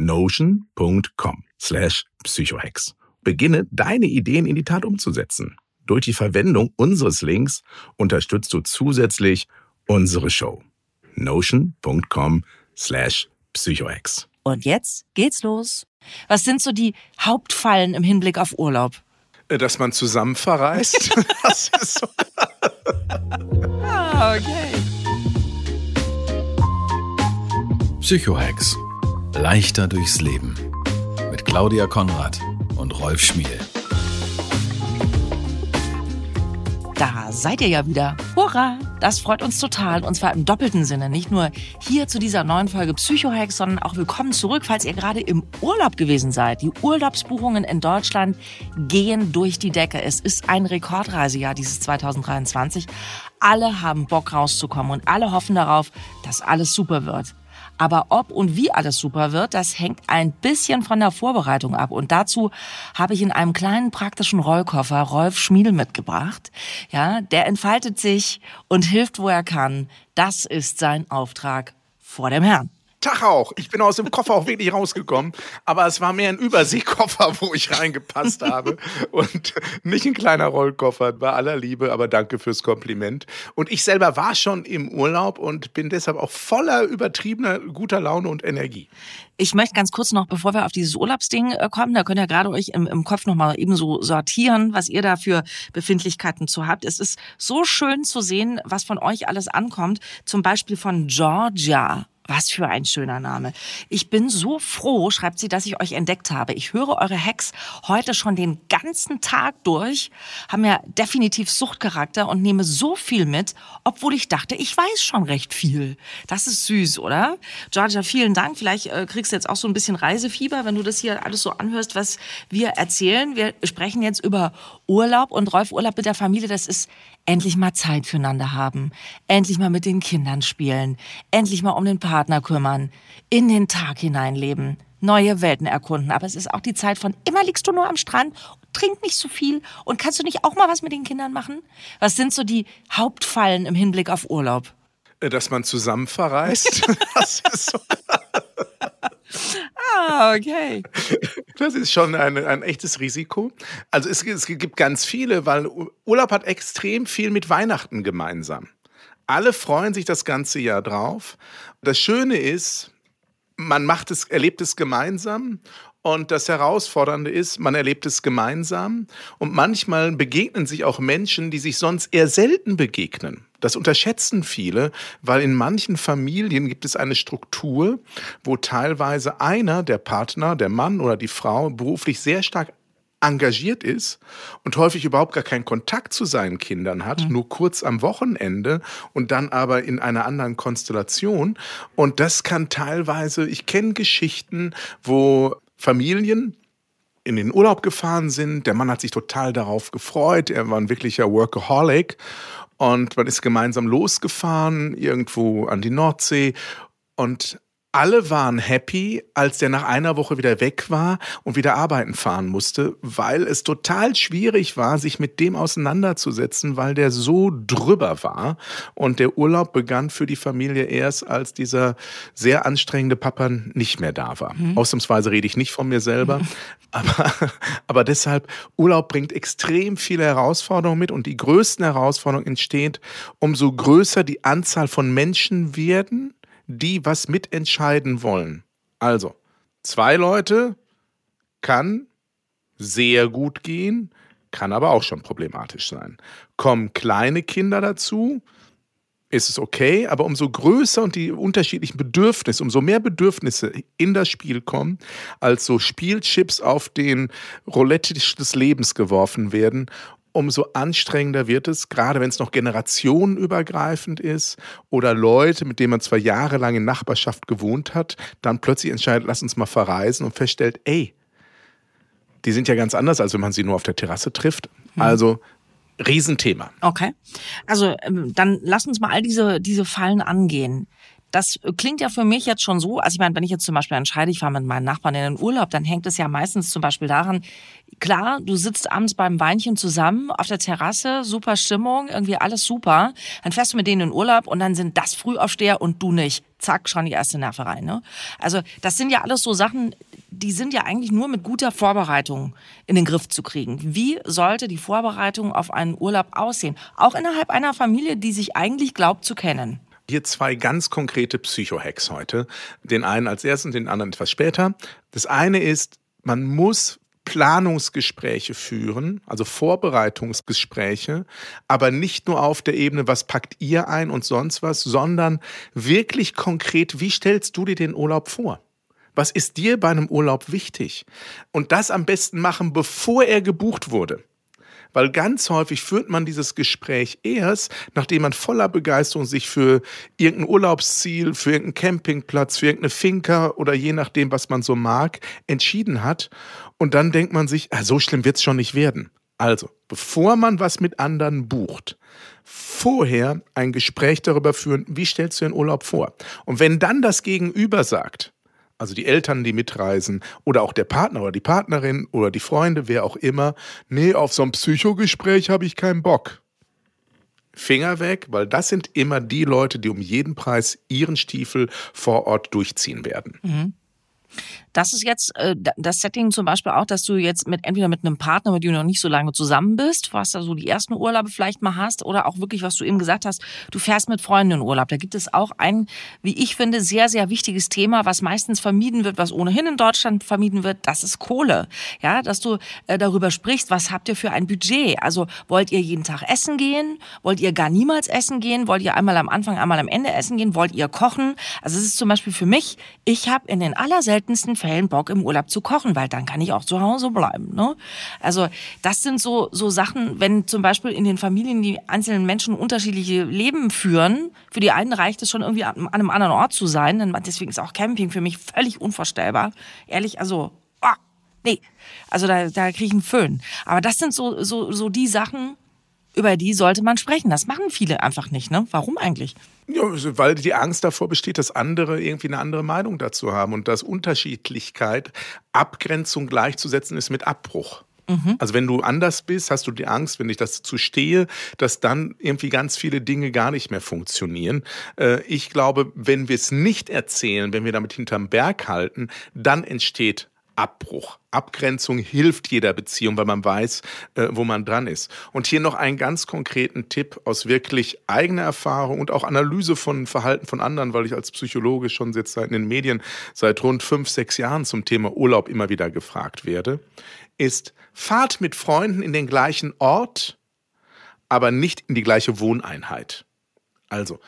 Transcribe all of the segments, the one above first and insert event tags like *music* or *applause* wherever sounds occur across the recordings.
notion.com slash psychohex. Beginne deine Ideen in die Tat umzusetzen. Durch die Verwendung unseres Links unterstützt du zusätzlich unsere Show. notion.com slash psychohex. Und jetzt geht's los. Was sind so die Hauptfallen im Hinblick auf Urlaub? Äh, dass man zusammen verreist. *laughs* *laughs* das ist so. ah, okay. Psychohex Leichter durchs Leben mit Claudia Konrad und Rolf Schmiel. Da seid ihr ja wieder. Hurra! Das freut uns total und zwar im doppelten Sinne. Nicht nur hier zu dieser neuen Folge Psychohacks, sondern auch willkommen zurück, falls ihr gerade im Urlaub gewesen seid. Die Urlaubsbuchungen in Deutschland gehen durch die Decke. Es ist ein Rekordreisejahr dieses 2023. Alle haben Bock rauszukommen und alle hoffen darauf, dass alles super wird. Aber ob und wie alles super wird, das hängt ein bisschen von der Vorbereitung ab. Und dazu habe ich in einem kleinen praktischen Rollkoffer Rolf Schmiedel mitgebracht. Ja, der entfaltet sich und hilft, wo er kann. Das ist sein Auftrag vor dem Herrn. Tag auch. Ich bin aus dem Koffer auch wirklich rausgekommen. Aber es war mehr ein Überseekoffer, wo ich reingepasst habe. Und nicht ein kleiner Rollkoffer. Bei aller Liebe, aber danke fürs Kompliment. Und ich selber war schon im Urlaub und bin deshalb auch voller übertriebener guter Laune und Energie. Ich möchte ganz kurz noch, bevor wir auf dieses Urlaubsding äh, kommen, da könnt ihr gerade euch im, im Kopf nochmal eben so sortieren, was ihr da für Befindlichkeiten zu habt. Es ist so schön zu sehen, was von euch alles ankommt. Zum Beispiel von Georgia. Was für ein schöner Name. Ich bin so froh, schreibt sie, dass ich euch entdeckt habe. Ich höre eure Hacks heute schon den ganzen Tag durch, haben ja definitiv Suchtcharakter und nehme so viel mit, obwohl ich dachte, ich weiß schon recht viel. Das ist süß, oder? Georgia, vielen Dank. Vielleicht äh, kriegst du jetzt auch so ein bisschen Reisefieber, wenn du das hier alles so anhörst, was wir erzählen. Wir sprechen jetzt über Urlaub und Rolf Urlaub mit der Familie. Das ist endlich mal Zeit füreinander haben, endlich mal mit den Kindern spielen, endlich mal um den Partner kümmern, in den Tag hineinleben, neue Welten erkunden. Aber es ist auch die Zeit von immer liegst du nur am Strand, trink nicht so viel und kannst du nicht auch mal was mit den Kindern machen? Was sind so die Hauptfallen im Hinblick auf Urlaub? Äh, dass man zusammen verreist. *laughs* das ist so. *laughs* Ah, okay. Das ist schon ein, ein echtes Risiko. Also es, es gibt ganz viele, weil Urlaub hat extrem viel mit Weihnachten gemeinsam. Alle freuen sich das ganze Jahr drauf. Das Schöne ist, man macht es, erlebt es gemeinsam und das Herausfordernde ist, man erlebt es gemeinsam und manchmal begegnen sich auch Menschen, die sich sonst eher selten begegnen. Das unterschätzen viele, weil in manchen Familien gibt es eine Struktur, wo teilweise einer, der Partner, der Mann oder die Frau, beruflich sehr stark engagiert ist und häufig überhaupt gar keinen Kontakt zu seinen Kindern hat, mhm. nur kurz am Wochenende und dann aber in einer anderen Konstellation. Und das kann teilweise, ich kenne Geschichten, wo Familien in den Urlaub gefahren sind. Der Mann hat sich total darauf gefreut. Er war ein wirklicher Workaholic. Und man ist gemeinsam losgefahren, irgendwo an die Nordsee. Und alle waren happy, als der nach einer Woche wieder weg war und wieder arbeiten fahren musste, weil es total schwierig war, sich mit dem auseinanderzusetzen, weil der so drüber war. Und der Urlaub begann für die Familie erst, als dieser sehr anstrengende Papa nicht mehr da war. Mhm. Ausnahmsweise rede ich nicht von mir selber, mhm. aber, aber deshalb, Urlaub bringt extrem viele Herausforderungen mit und die größten Herausforderungen entsteht, umso größer die Anzahl von Menschen werden, die was mitentscheiden wollen. Also, zwei Leute kann sehr gut gehen, kann aber auch schon problematisch sein. Kommen kleine Kinder dazu, ist es okay, aber umso größer und die unterschiedlichen Bedürfnisse, umso mehr Bedürfnisse in das Spiel kommen, als so Spielchips auf den Roulette des Lebens geworfen werden, umso anstrengender wird es, gerade wenn es noch generationenübergreifend ist oder Leute, mit denen man zwar jahrelang in Nachbarschaft gewohnt hat, dann plötzlich entscheidet, lass uns mal verreisen und feststellt, ey, die sind ja ganz anders, als wenn man sie nur auf der Terrasse trifft. Hm. Also Riesenthema. Okay. Also ähm, dann lass uns mal all diese, diese Fallen angehen das klingt ja für mich jetzt schon so, also ich meine, wenn ich jetzt zum Beispiel entscheide, ich fahre mit meinen Nachbarn in den Urlaub, dann hängt es ja meistens zum Beispiel daran, klar, du sitzt abends beim Weinchen zusammen auf der Terrasse, super Stimmung, irgendwie alles super, dann fährst du mit denen in den Urlaub und dann sind das Frühaufsteher und du nicht. Zack, schon die erste Nerverei. Ne? Also das sind ja alles so Sachen, die sind ja eigentlich nur mit guter Vorbereitung in den Griff zu kriegen. Wie sollte die Vorbereitung auf einen Urlaub aussehen? Auch innerhalb einer Familie, die sich eigentlich glaubt zu kennen. Hier zwei ganz konkrete Psycho-Hacks heute. Den einen als erstes, den anderen etwas später. Das eine ist, man muss Planungsgespräche führen, also Vorbereitungsgespräche, aber nicht nur auf der Ebene, was packt ihr ein und sonst was, sondern wirklich konkret, wie stellst du dir den Urlaub vor? Was ist dir bei einem Urlaub wichtig? Und das am besten machen, bevor er gebucht wurde. Weil ganz häufig führt man dieses Gespräch erst, nachdem man voller Begeisterung sich für irgendein Urlaubsziel, für irgendeinen Campingplatz, für irgendeine Finca oder je nachdem, was man so mag, entschieden hat. Und dann denkt man sich, ah, so schlimm wird es schon nicht werden. Also, bevor man was mit anderen bucht, vorher ein Gespräch darüber führen, wie stellst du den Urlaub vor? Und wenn dann das Gegenüber sagt, also die Eltern, die mitreisen oder auch der Partner oder die Partnerin oder die Freunde, wer auch immer, nee, auf so ein Psychogespräch habe ich keinen Bock. Finger weg, weil das sind immer die Leute, die um jeden Preis ihren Stiefel vor Ort durchziehen werden. Mhm. Das ist jetzt äh, das Setting zum Beispiel auch, dass du jetzt mit entweder mit einem Partner, mit dem du noch nicht so lange zusammen bist, was da so die ersten Urlaube vielleicht mal hast, oder auch wirklich, was du eben gesagt hast, du fährst mit Freunden in Urlaub. Da gibt es auch ein, wie ich finde, sehr, sehr wichtiges Thema, was meistens vermieden wird, was ohnehin in Deutschland vermieden wird, das ist Kohle. Ja, dass du äh, darüber sprichst, was habt ihr für ein Budget? Also wollt ihr jeden Tag essen gehen? Wollt ihr gar niemals essen gehen? Wollt ihr einmal am Anfang, einmal am Ende essen gehen? Wollt ihr kochen? Also es ist zum Beispiel für mich, ich habe in den allerseltensten Fällen Bock, im Urlaub zu kochen, weil dann kann ich auch zu Hause bleiben. Ne? Also das sind so, so Sachen, wenn zum Beispiel in den Familien die einzelnen Menschen unterschiedliche Leben führen, für die einen reicht es schon irgendwie an einem anderen Ort zu sein, deswegen ist auch Camping für mich völlig unvorstellbar. Ehrlich, also, oh, nee, also da, da kriege ich einen Föhn. Aber das sind so, so, so die Sachen, über die sollte man sprechen. Das machen viele einfach nicht. Ne? Warum eigentlich? Ja, weil die Angst davor besteht, dass andere irgendwie eine andere Meinung dazu haben und dass Unterschiedlichkeit, Abgrenzung gleichzusetzen ist mit Abbruch. Mhm. Also wenn du anders bist, hast du die Angst, wenn ich das dazu stehe, dass dann irgendwie ganz viele Dinge gar nicht mehr funktionieren. Äh, ich glaube, wenn wir es nicht erzählen, wenn wir damit hinterm Berg halten, dann entsteht Abbruch. Abgrenzung hilft jeder Beziehung, weil man weiß, äh, wo man dran ist. Und hier noch einen ganz konkreten Tipp aus wirklich eigener Erfahrung und auch Analyse von Verhalten von anderen, weil ich als Psychologe schon jetzt in den Medien seit rund fünf, sechs Jahren zum Thema Urlaub immer wieder gefragt werde, ist, fahrt mit Freunden in den gleichen Ort, aber nicht in die gleiche Wohneinheit. Also,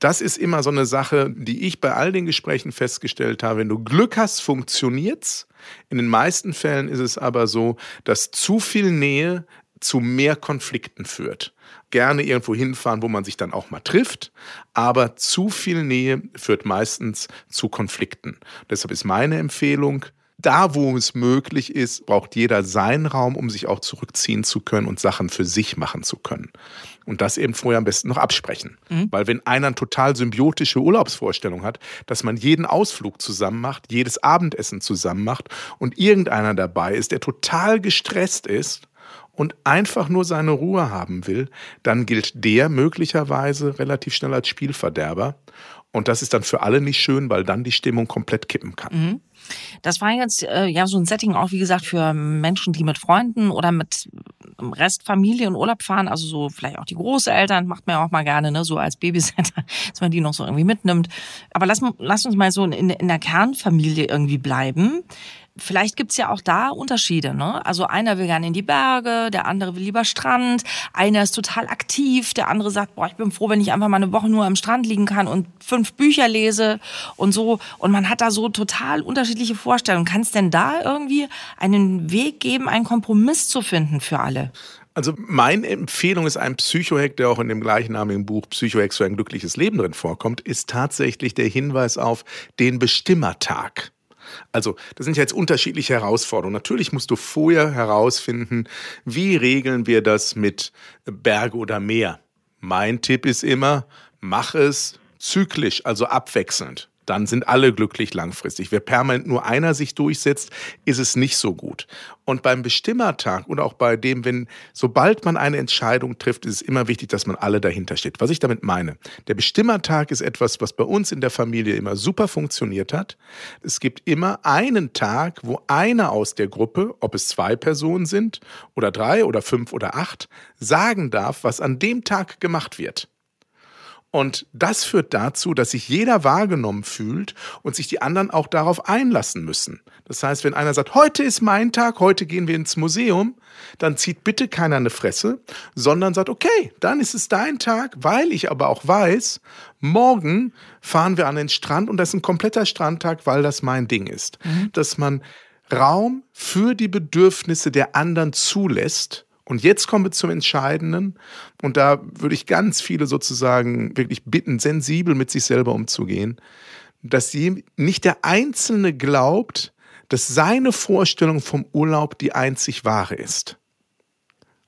das ist immer so eine Sache, die ich bei all den Gesprächen festgestellt habe. Wenn du Glück hast, funktioniert's. In den meisten Fällen ist es aber so, dass zu viel Nähe zu mehr Konflikten führt. Gerne irgendwo hinfahren, wo man sich dann auch mal trifft, aber zu viel Nähe führt meistens zu Konflikten. Deshalb ist meine Empfehlung, Da, wo es möglich ist, braucht jeder seinen Raum, um sich auch zurückziehen zu können und Sachen für sich machen zu können. Und das eben vorher am besten noch absprechen. Mhm. Weil wenn einer eine total symbiotische Urlaubsvorstellung hat, dass man jeden Ausflug zusammen macht, jedes Abendessen zusammen macht und irgendeiner dabei ist, der total gestresst ist, und einfach nur seine Ruhe haben will, dann gilt der möglicherweise relativ schnell als Spielverderber. Und das ist dann für alle nicht schön, weil dann die Stimmung komplett kippen kann. Mhm. Das war jetzt äh, ja so ein Setting auch, wie gesagt, für Menschen, die mit Freunden oder mit Restfamilie in Urlaub fahren, also so vielleicht auch die Großeltern, macht man ja auch mal gerne, ne, so als Babysitter, *laughs* dass man die noch so irgendwie mitnimmt. Aber lass, lass uns mal so in, in der Kernfamilie irgendwie bleiben vielleicht gibt's ja auch da Unterschiede. Ne? Also einer will gerne in die Berge, der andere will lieber Strand, einer ist total aktiv, der andere sagt, boah, ich bin froh, wenn ich einfach mal eine Woche nur am Strand liegen kann und fünf Bücher lese und so. Und man hat da so total unterschiedliche Vorstellungen. Kann es denn da irgendwie einen Weg geben, einen Kompromiss zu finden für alle? Also meine Empfehlung ist ein Psychohack, der auch in dem gleichnamigen Buch Psychohack für ein glückliches Leben drin vorkommt, ist tatsächlich der Hinweis auf den Bestimmertag. Also, das sind jetzt unterschiedliche Herausforderungen. Natürlich musst du vorher herausfinden, wie regeln wir das mit Berge oder Meer. Mein Tipp ist immer, mach es zyklisch, also abwechselnd dann sind alle glücklich langfristig. Wer permanent nur einer sich durchsetzt, ist es nicht so gut. Und beim Bestimmertag und auch bei dem, wenn sobald man eine Entscheidung trifft, ist es immer wichtig, dass man alle dahinter steht. Was ich damit meine, der Bestimmertag ist etwas, was bei uns in der Familie immer super funktioniert hat. Es gibt immer einen Tag, wo einer aus der Gruppe, ob es zwei Personen sind oder drei oder fünf oder acht, sagen darf, was an dem Tag gemacht wird. Und das führt dazu, dass sich jeder wahrgenommen fühlt und sich die anderen auch darauf einlassen müssen. Das heißt, wenn einer sagt, heute ist mein Tag, heute gehen wir ins Museum, dann zieht bitte keiner eine Fresse, sondern sagt, okay, dann ist es dein Tag, weil ich aber auch weiß, morgen fahren wir an den Strand und das ist ein kompletter Strandtag, weil das mein Ding ist. Mhm. Dass man Raum für die Bedürfnisse der anderen zulässt und jetzt kommen wir zum Entscheidenden. Und da würde ich ganz viele sozusagen wirklich bitten, sensibel mit sich selber umzugehen, dass sie nicht der Einzelne glaubt, dass seine Vorstellung vom Urlaub die einzig wahre ist.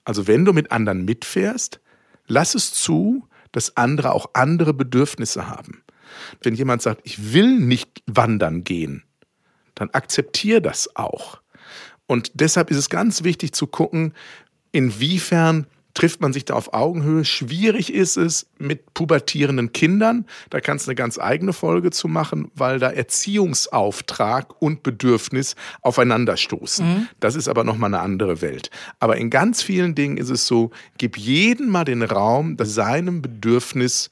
Also wenn du mit anderen mitfährst, lass es zu, dass andere auch andere Bedürfnisse haben. Wenn jemand sagt, ich will nicht wandern gehen, dann akzeptiere das auch. Und deshalb ist es ganz wichtig zu gucken, inwiefern trifft man sich da auf Augenhöhe. Schwierig ist es mit pubertierenden Kindern. Da kannst du eine ganz eigene Folge zu machen, weil da Erziehungsauftrag und Bedürfnis aufeinanderstoßen. Mhm. Das ist aber nochmal eine andere Welt. Aber in ganz vielen Dingen ist es so, gib jedem mal den Raum, dass seinem Bedürfnis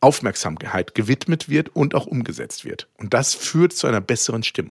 Aufmerksamkeit gewidmet wird und auch umgesetzt wird. Und das führt zu einer besseren Stimmung.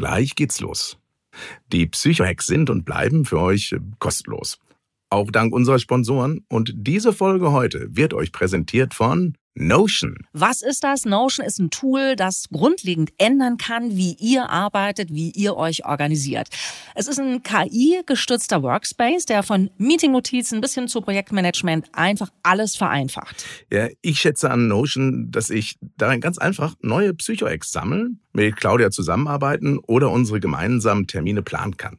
Gleich geht's los. Die Psychohacks sind und bleiben für euch kostenlos. Auch dank unserer Sponsoren. Und diese Folge heute wird euch präsentiert von Notion. Was ist das? Notion ist ein Tool, das grundlegend ändern kann, wie ihr arbeitet, wie ihr euch organisiert. Es ist ein KI-gestützter Workspace, der von Meeting-Notizen bis hin zu Projektmanagement einfach alles vereinfacht. Ja, ich schätze an Notion, dass ich darin ganz einfach neue Psycho-Ex sammeln, mit Claudia zusammenarbeiten oder unsere gemeinsamen Termine planen kann.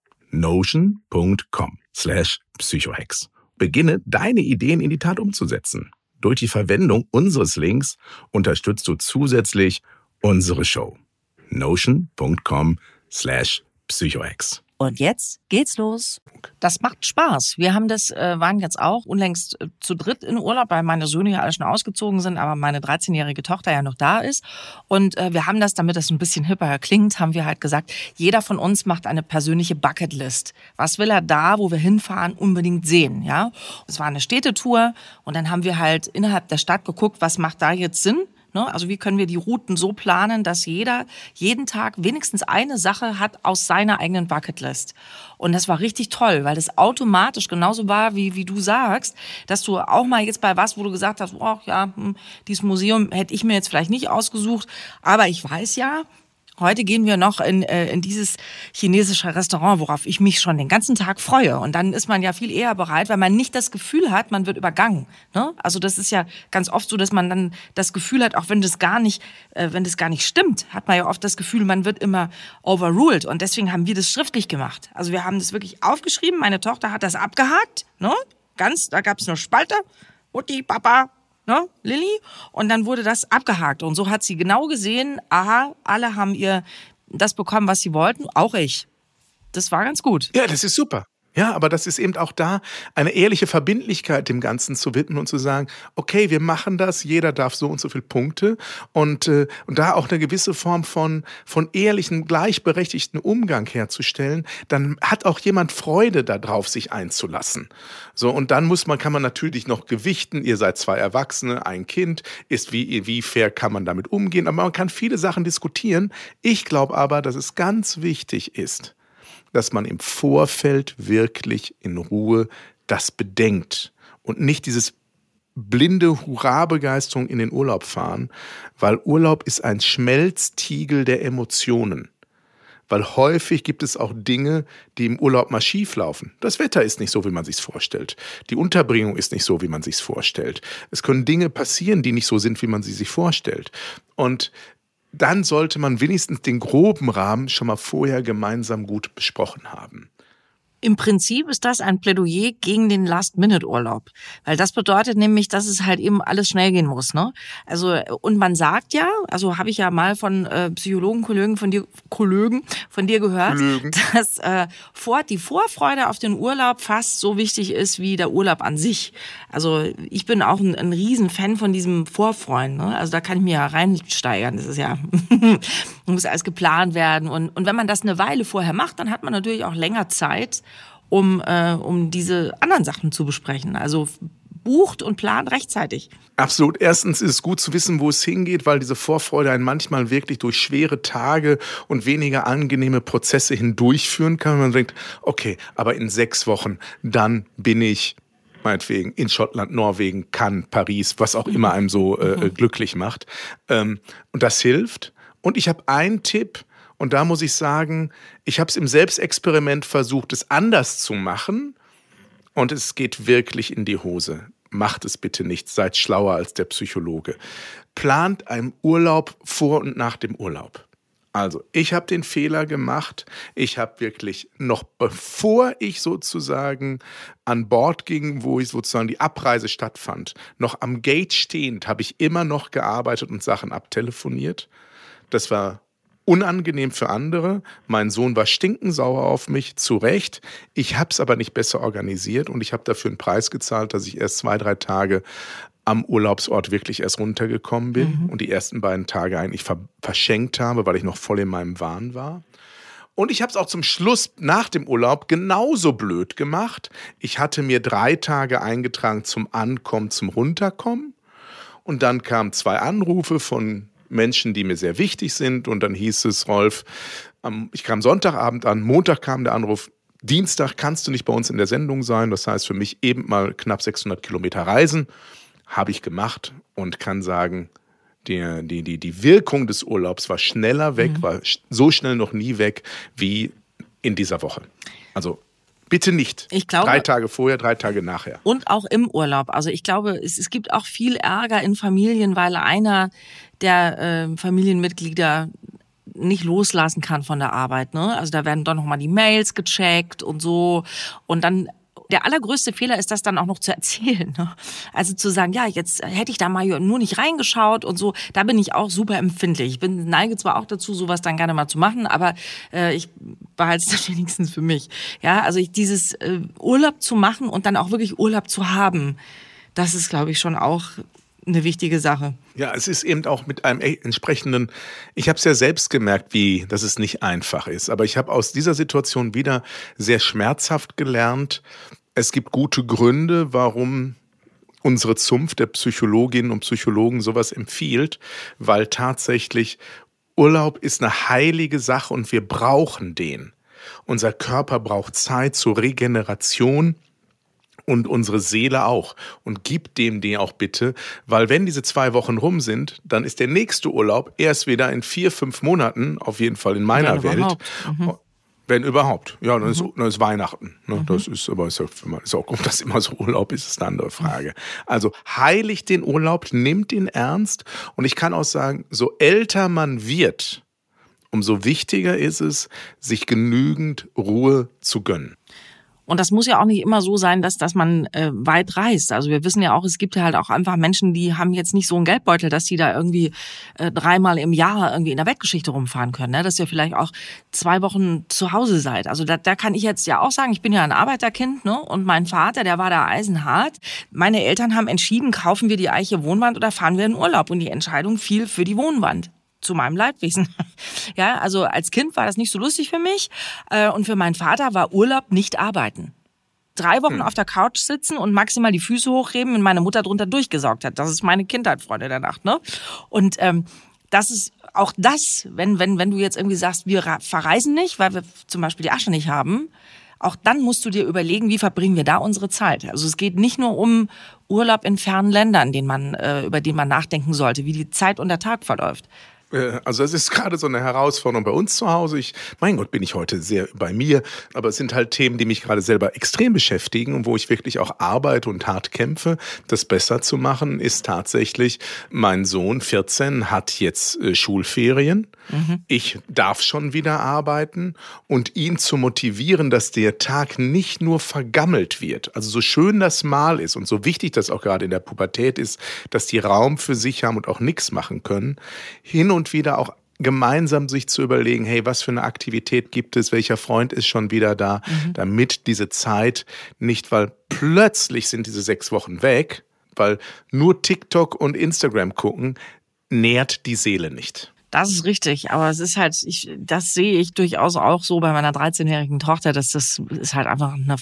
notion.com slash psychohex. Beginne deine Ideen in die Tat umzusetzen. Durch die Verwendung unseres Links unterstützt du zusätzlich unsere Show. Notion.com slash psychohex. Und jetzt geht's los. Das macht Spaß. Wir haben das, äh, waren jetzt auch unlängst äh, zu dritt in Urlaub, weil meine Söhne ja alle schon ausgezogen sind, aber meine 13-jährige Tochter ja noch da ist. Und äh, wir haben das, damit das ein bisschen hipper klingt, haben wir halt gesagt, jeder von uns macht eine persönliche Bucketlist. Was will er da, wo wir hinfahren, unbedingt sehen, ja? Es war eine Städtetour und dann haben wir halt innerhalb der Stadt geguckt, was macht da jetzt Sinn? Ne? Also wie können wir die Routen so planen, dass jeder jeden Tag wenigstens eine Sache hat aus seiner eigenen Bucketlist. Und das war richtig toll, weil das automatisch genauso war, wie, wie du sagst, dass du auch mal jetzt bei was, wo du gesagt hast, oh ja, hm, dieses Museum hätte ich mir jetzt vielleicht nicht ausgesucht, aber ich weiß ja, Heute gehen wir noch in, äh, in dieses chinesische Restaurant, worauf ich mich schon den ganzen Tag freue. Und dann ist man ja viel eher bereit, weil man nicht das Gefühl hat, man wird übergangen. Ne? Also das ist ja ganz oft so, dass man dann das Gefühl hat, auch wenn das gar nicht, äh, wenn das gar nicht stimmt, hat man ja oft das Gefühl, man wird immer overruled. Und deswegen haben wir das schriftlich gemacht. Also wir haben das wirklich aufgeschrieben. Meine Tochter hat das abgehakt. Ne? Ganz, da gab es nur Spalte. Mutti, Papa, ne, Lilly? Und dann wurde das abgehakt. Und so hat sie genau gesehen, aha, alle haben ihr das bekommen, was sie wollten, auch ich. Das war ganz gut. Ja, das ist super. Ja, aber das ist eben auch da eine ehrliche Verbindlichkeit dem Ganzen zu widmen und zu sagen, okay, wir machen das, jeder darf so und so viele Punkte und, äh, und da auch eine gewisse Form von, von ehrlichen, gleichberechtigten Umgang herzustellen, dann hat auch jemand Freude darauf, sich einzulassen. So, und dann muss man, kann man natürlich noch gewichten, ihr seid zwei Erwachsene, ein Kind, ist wie, wie fair kann man damit umgehen, aber man kann viele Sachen diskutieren. Ich glaube aber, dass es ganz wichtig ist, dass man im Vorfeld wirklich in Ruhe das bedenkt und nicht dieses blinde Hurra-Begeisterung in den Urlaub fahren, weil Urlaub ist ein Schmelztiegel der Emotionen. Weil häufig gibt es auch Dinge, die im Urlaub mal schief laufen. Das Wetter ist nicht so, wie man sich's vorstellt. Die Unterbringung ist nicht so, wie man sich's vorstellt. Es können Dinge passieren, die nicht so sind, wie man sie sich vorstellt. Und dann sollte man wenigstens den groben Rahmen schon mal vorher gemeinsam gut besprochen haben. Im Prinzip ist das ein Plädoyer gegen den Last-Minute-Urlaub, weil das bedeutet nämlich, dass es halt eben alles schnell gehen muss. Ne? Also und man sagt ja, also habe ich ja mal von äh, Psychologen, Kollegen von dir, Kollegen von dir gehört, Kollegen. *laughs* dass äh, vor, die Vorfreude auf den Urlaub fast so wichtig ist wie der Urlaub an sich. Also ich bin auch ein, ein Riesenfan von diesem Vorfreuen. Ne? Also da kann ich mir ja reinsteigern. Das ist ja *laughs* muss alles geplant werden und und wenn man das eine Weile vorher macht, dann hat man natürlich auch länger Zeit um, äh, um diese anderen Sachen zu besprechen. Also bucht und plant rechtzeitig. Absolut. Erstens ist es gut zu wissen, wo es hingeht, weil diese Vorfreude einen manchmal wirklich durch schwere Tage und weniger angenehme Prozesse hindurchführen kann. Man denkt, okay, aber in sechs Wochen, dann bin ich meinetwegen in Schottland, Norwegen, Cannes, Paris, was auch immer einem so äh, mhm. glücklich macht. Ähm, und das hilft. Und ich habe einen Tipp, und da muss ich sagen, ich habe es im Selbstexperiment versucht, es anders zu machen. Und es geht wirklich in die Hose. Macht es bitte nicht, seid schlauer als der Psychologe. Plant einen Urlaub vor und nach dem Urlaub. Also, ich habe den Fehler gemacht. Ich habe wirklich noch bevor ich sozusagen an Bord ging, wo ich sozusagen die Abreise stattfand, noch am Gate stehend, habe ich immer noch gearbeitet und Sachen abtelefoniert. Das war unangenehm für andere. Mein Sohn war stinkensauer auf mich, zu Recht. Ich habe es aber nicht besser organisiert und ich habe dafür einen Preis gezahlt, dass ich erst zwei, drei Tage am Urlaubsort wirklich erst runtergekommen bin mhm. und die ersten beiden Tage eigentlich verschenkt habe, weil ich noch voll in meinem Wahn war. Und ich habe es auch zum Schluss nach dem Urlaub genauso blöd gemacht. Ich hatte mir drei Tage eingetragen zum Ankommen, zum Runterkommen. Und dann kamen zwei Anrufe von Menschen, die mir sehr wichtig sind. Und dann hieß es, Rolf, ich kam Sonntagabend an, Montag kam der Anruf, Dienstag kannst du nicht bei uns in der Sendung sein. Das heißt für mich eben mal knapp 600 Kilometer reisen. Habe ich gemacht und kann sagen, die, die, die, die Wirkung des Urlaubs war schneller weg, mhm. war so schnell noch nie weg wie in dieser Woche. Also Bitte nicht. Ich glaube, drei Tage vorher, drei Tage nachher. Und auch im Urlaub. Also ich glaube, es, es gibt auch viel Ärger in Familien, weil einer der äh, Familienmitglieder nicht loslassen kann von der Arbeit. Ne? Also da werden doch nochmal die Mails gecheckt und so. Und dann der allergrößte Fehler ist das dann auch noch zu erzählen. Ne? Also zu sagen, ja, jetzt hätte ich da mal nur nicht reingeschaut und so. Da bin ich auch super empfindlich. Ich bin neige zwar auch dazu, sowas dann gerne mal zu machen, aber äh, ich behalte es *laughs* wenigstens für mich. Ja, also ich, dieses äh, Urlaub zu machen und dann auch wirklich Urlaub zu haben, das ist, glaube ich, schon auch eine wichtige Sache. Ja, es ist eben auch mit einem entsprechenden, ich habe es ja selbst gemerkt, wie, dass es nicht einfach ist. Aber ich habe aus dieser Situation wieder sehr schmerzhaft gelernt. Es gibt gute Gründe, warum unsere Zunft der Psychologinnen und Psychologen sowas empfiehlt, weil tatsächlich Urlaub ist eine heilige Sache und wir brauchen den. Unser Körper braucht Zeit zur Regeneration und unsere Seele auch. Und gib dem die auch bitte, weil wenn diese zwei Wochen rum sind, dann ist der nächste Urlaub erst wieder in vier, fünf Monaten, auf jeden Fall in meiner Welt. Mhm. Wenn überhaupt. Ja, dann, mhm. ist, dann ist Weihnachten. Ne? Mhm. Das ist aber ist, ja, ist auch, ob *laughs* das immer so Urlaub ist, ist eine andere Frage. Also heiligt den Urlaub, nimmt ihn ernst. Und ich kann auch sagen, so älter man wird, umso wichtiger ist es, sich genügend Ruhe zu gönnen. Und das muss ja auch nicht immer so sein, dass, dass man äh, weit reist. Also wir wissen ja auch, es gibt ja halt auch einfach Menschen, die haben jetzt nicht so einen Geldbeutel, dass die da irgendwie äh, dreimal im Jahr irgendwie in der Weltgeschichte rumfahren können. Ne? Dass ihr vielleicht auch zwei Wochen zu Hause seid. Also da, da kann ich jetzt ja auch sagen, ich bin ja ein Arbeiterkind ne? und mein Vater, der war da eisenhart. Meine Eltern haben entschieden, kaufen wir die Eiche Wohnwand oder fahren wir in Urlaub. Und die Entscheidung fiel für die Wohnwand zu meinem Leidwesen. *laughs* Ja, also als Kind war das nicht so lustig für mich äh, und für meinen Vater war Urlaub nicht arbeiten. Drei Wochen hm. auf der Couch sitzen und maximal die Füße hochheben, wenn meine Mutter drunter durchgesaugt hat. Das ist meine Kindheit, Freunde der Nacht, ne? Und ähm, das ist auch das, wenn, wenn, wenn du jetzt irgendwie sagst, wir verreisen nicht, weil wir zum Beispiel die Asche nicht haben, auch dann musst du dir überlegen, wie verbringen wir da unsere Zeit. Also es geht nicht nur um Urlaub in fernen Ländern, den man, äh, über den man nachdenken sollte, wie die Zeit und der Tag verläuft. Äh, also das ist gerade so eine Herausforderung bei uns zu Hause. Ich, mein Gott, bin ich heute sehr bei mir, aber es sind halt Themen, die mich gerade selber extrem beschäftigen und wo ich wirklich auch arbeite und hart kämpfe, das besser zu machen, ist tatsächlich, mein Sohn 14 hat jetzt äh, Schulferien. Mhm. Ich darf schon wieder arbeiten und ihn zu motivieren, dass der Tag nicht nur vergammelt wird. Also so schön das Mal ist und so wichtig das auch gerade in der Pubertät ist, dass die Raum für sich haben und auch nichts machen können, hin und und wieder auch gemeinsam sich zu überlegen, hey, was für eine Aktivität gibt es, welcher Freund ist schon wieder da, mhm. damit diese Zeit nicht, weil plötzlich sind diese sechs Wochen weg, weil nur TikTok und Instagram gucken, nährt die Seele nicht. Das ist richtig, aber es ist halt, ich, das sehe ich durchaus auch so bei meiner 13-jährigen Tochter, dass das ist halt einfach eine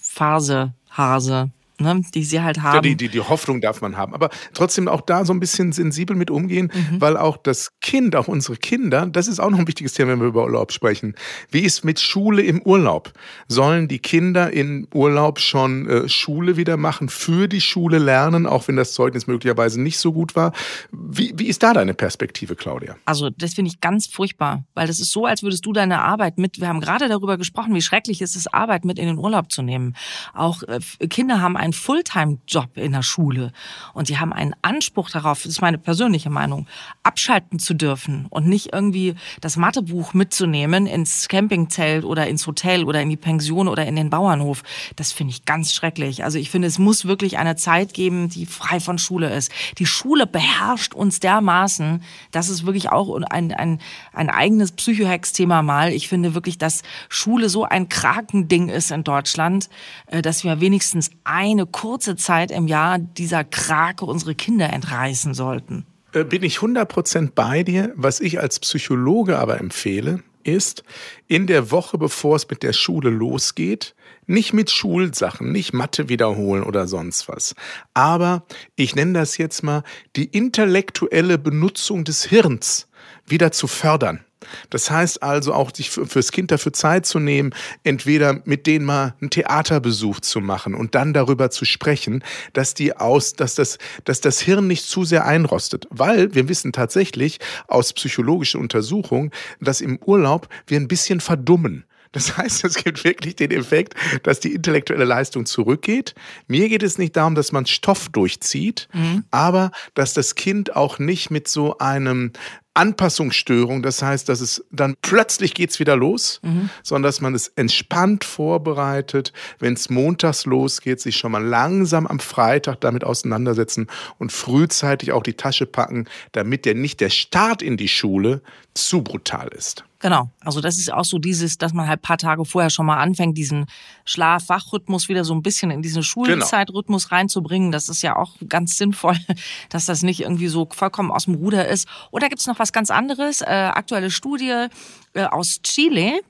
Phase, Hase ne, die sie halt haben. Ja, die, die, die Hoffnung darf man haben. Aber trotzdem auch da so ein bisschen sensibel mit umgehen, mhm. weil auch das Kind, auch unsere Kinder, das ist auch noch ein wichtiges Thema, wenn wir über Urlaub sprechen. Wie ist mit Schule im Urlaub? Sollen die Kinder in Urlaub schon äh, Schule wieder machen, für die Schule lernen, auch wenn das Zeugnis möglicherweise nicht so gut war? Wie, wie ist da deine Perspektive, Claudia? Also, das finde ich ganz furchtbar, weil das ist so, als würdest du deine Arbeit mit, wir haben gerade darüber gesprochen, wie schrecklich ist es, Arbeit mit in den Urlaub zu nehmen. Auch äh, Kinder haben ein Fulltime-Job in der Schule und sie haben einen Anspruch darauf, das ist meine persönliche Meinung, abschalten zu dürfen und nicht irgendwie das Mathebuch mitzunehmen ins Campingzelt oder ins Hotel oder in die Pension oder in den Bauernhof. Das finde ich ganz schrecklich. Also ich finde, es muss wirklich eine Zeit geben, die frei von Schule ist. Die Schule beherrscht uns dermaßen, das ist wirklich auch ein, ein, ein eigenes Psychohex-Thema mal. Ich finde wirklich, dass Schule so ein Krakending ist in Deutschland, äh, dass wir wenigstens eine eine kurze Zeit im Jahr dieser Krake unsere Kinder entreißen sollten. Äh, bin ich 100% bei dir. Was ich als Psychologe aber empfehle, ist, in der Woche, bevor es mit der Schule losgeht, nicht mit Schulsachen, nicht Mathe wiederholen oder sonst was. Aber ich nenne das jetzt mal die intellektuelle Benutzung des Hirns wieder zu fördern. Das heißt also auch, sich fürs Kind dafür Zeit zu nehmen, entweder mit denen mal einen Theaterbesuch zu machen und dann darüber zu sprechen, dass die aus, dass das, dass das Hirn nicht zu sehr einrostet. Weil wir wissen tatsächlich aus psychologischen Untersuchungen, dass im Urlaub wir ein bisschen verdummen. Das *laughs* heißt, es gibt wirklich den Effekt, dass die intellektuelle Leistung zurückgeht. Mir geht es nicht darum, dass man Stoff durchzieht, mhm. aber dass das Kind auch nicht mit so einem Anpassungsstörung. Das heißt, dass es dann plötzlich geht's wieder los, mhm. sondern dass man es entspannt vorbereitet, wenn es montags losgeht, sich schon mal langsam am Freitag damit auseinandersetzen und frühzeitig auch die Tasche packen, damit der nicht der Start in die Schule zu brutal ist. Genau. Also das ist auch so dieses, dass man halt paar Tage vorher schon mal anfängt, diesen Schlaf-Wach-Rhythmus wieder so ein bisschen in diesen Schulzeitrhythmus genau. reinzubringen. Das ist ja auch ganz sinnvoll, *laughs* dass das nicht irgendwie so vollkommen aus dem Ruder ist. Oder gibt es noch was ganz anderes? Äh, aktuelle Studie äh, aus Chile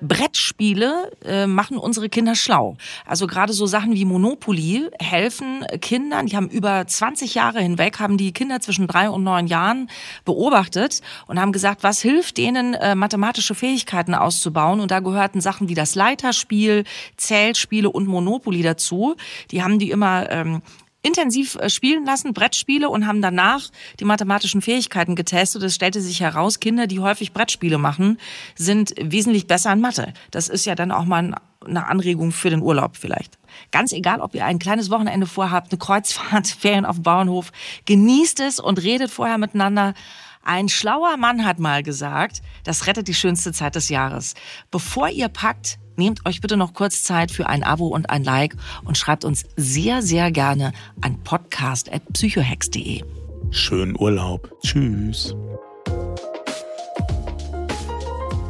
Brettspiele äh, machen unsere Kinder schlau. Also gerade so Sachen wie Monopoly helfen Kindern, die haben über 20 Jahre hinweg, haben die Kinder zwischen drei und neun Jahren beobachtet und haben gesagt, was hilft denen, äh, mathematische Fähigkeiten auszubauen. Und da gehörten Sachen wie das Leiterspiel, Zählspiele und Monopoly dazu. Die haben die immer ähm, intensiv äh, spielen lassen, Brettspiele und haben danach die mathematischen Fähigkeiten getestet. Es stellte sich heraus, Kinder, die häufig Brettspiele machen, sind wesentlich besser in Mathe. Das ist ja dann auch mal eine Anregung für den Urlaub vielleicht. Ganz egal, ob ihr ein kleines Wochenende vorhabt, eine Kreuzfahrt, *laughs* Ferien auf dem Bauernhof, genießt es und redet vorher miteinander. Ein schlauer Mann hat mal gesagt, das rettet die schönste Zeit des Jahres. Bevor ihr packt, nehmt euch bitte noch kurz Zeit für ein Abo und ein Like und schreibt uns sehr, sehr gerne an podcast.psychohex.de. Schönen Urlaub. Tschüss.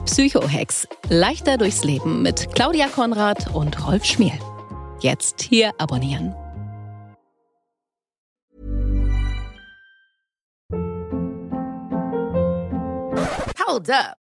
Psychohex. Leichter durchs Leben mit Claudia Konrad und Rolf Schmiel. Jetzt hier abonnieren. Hold up.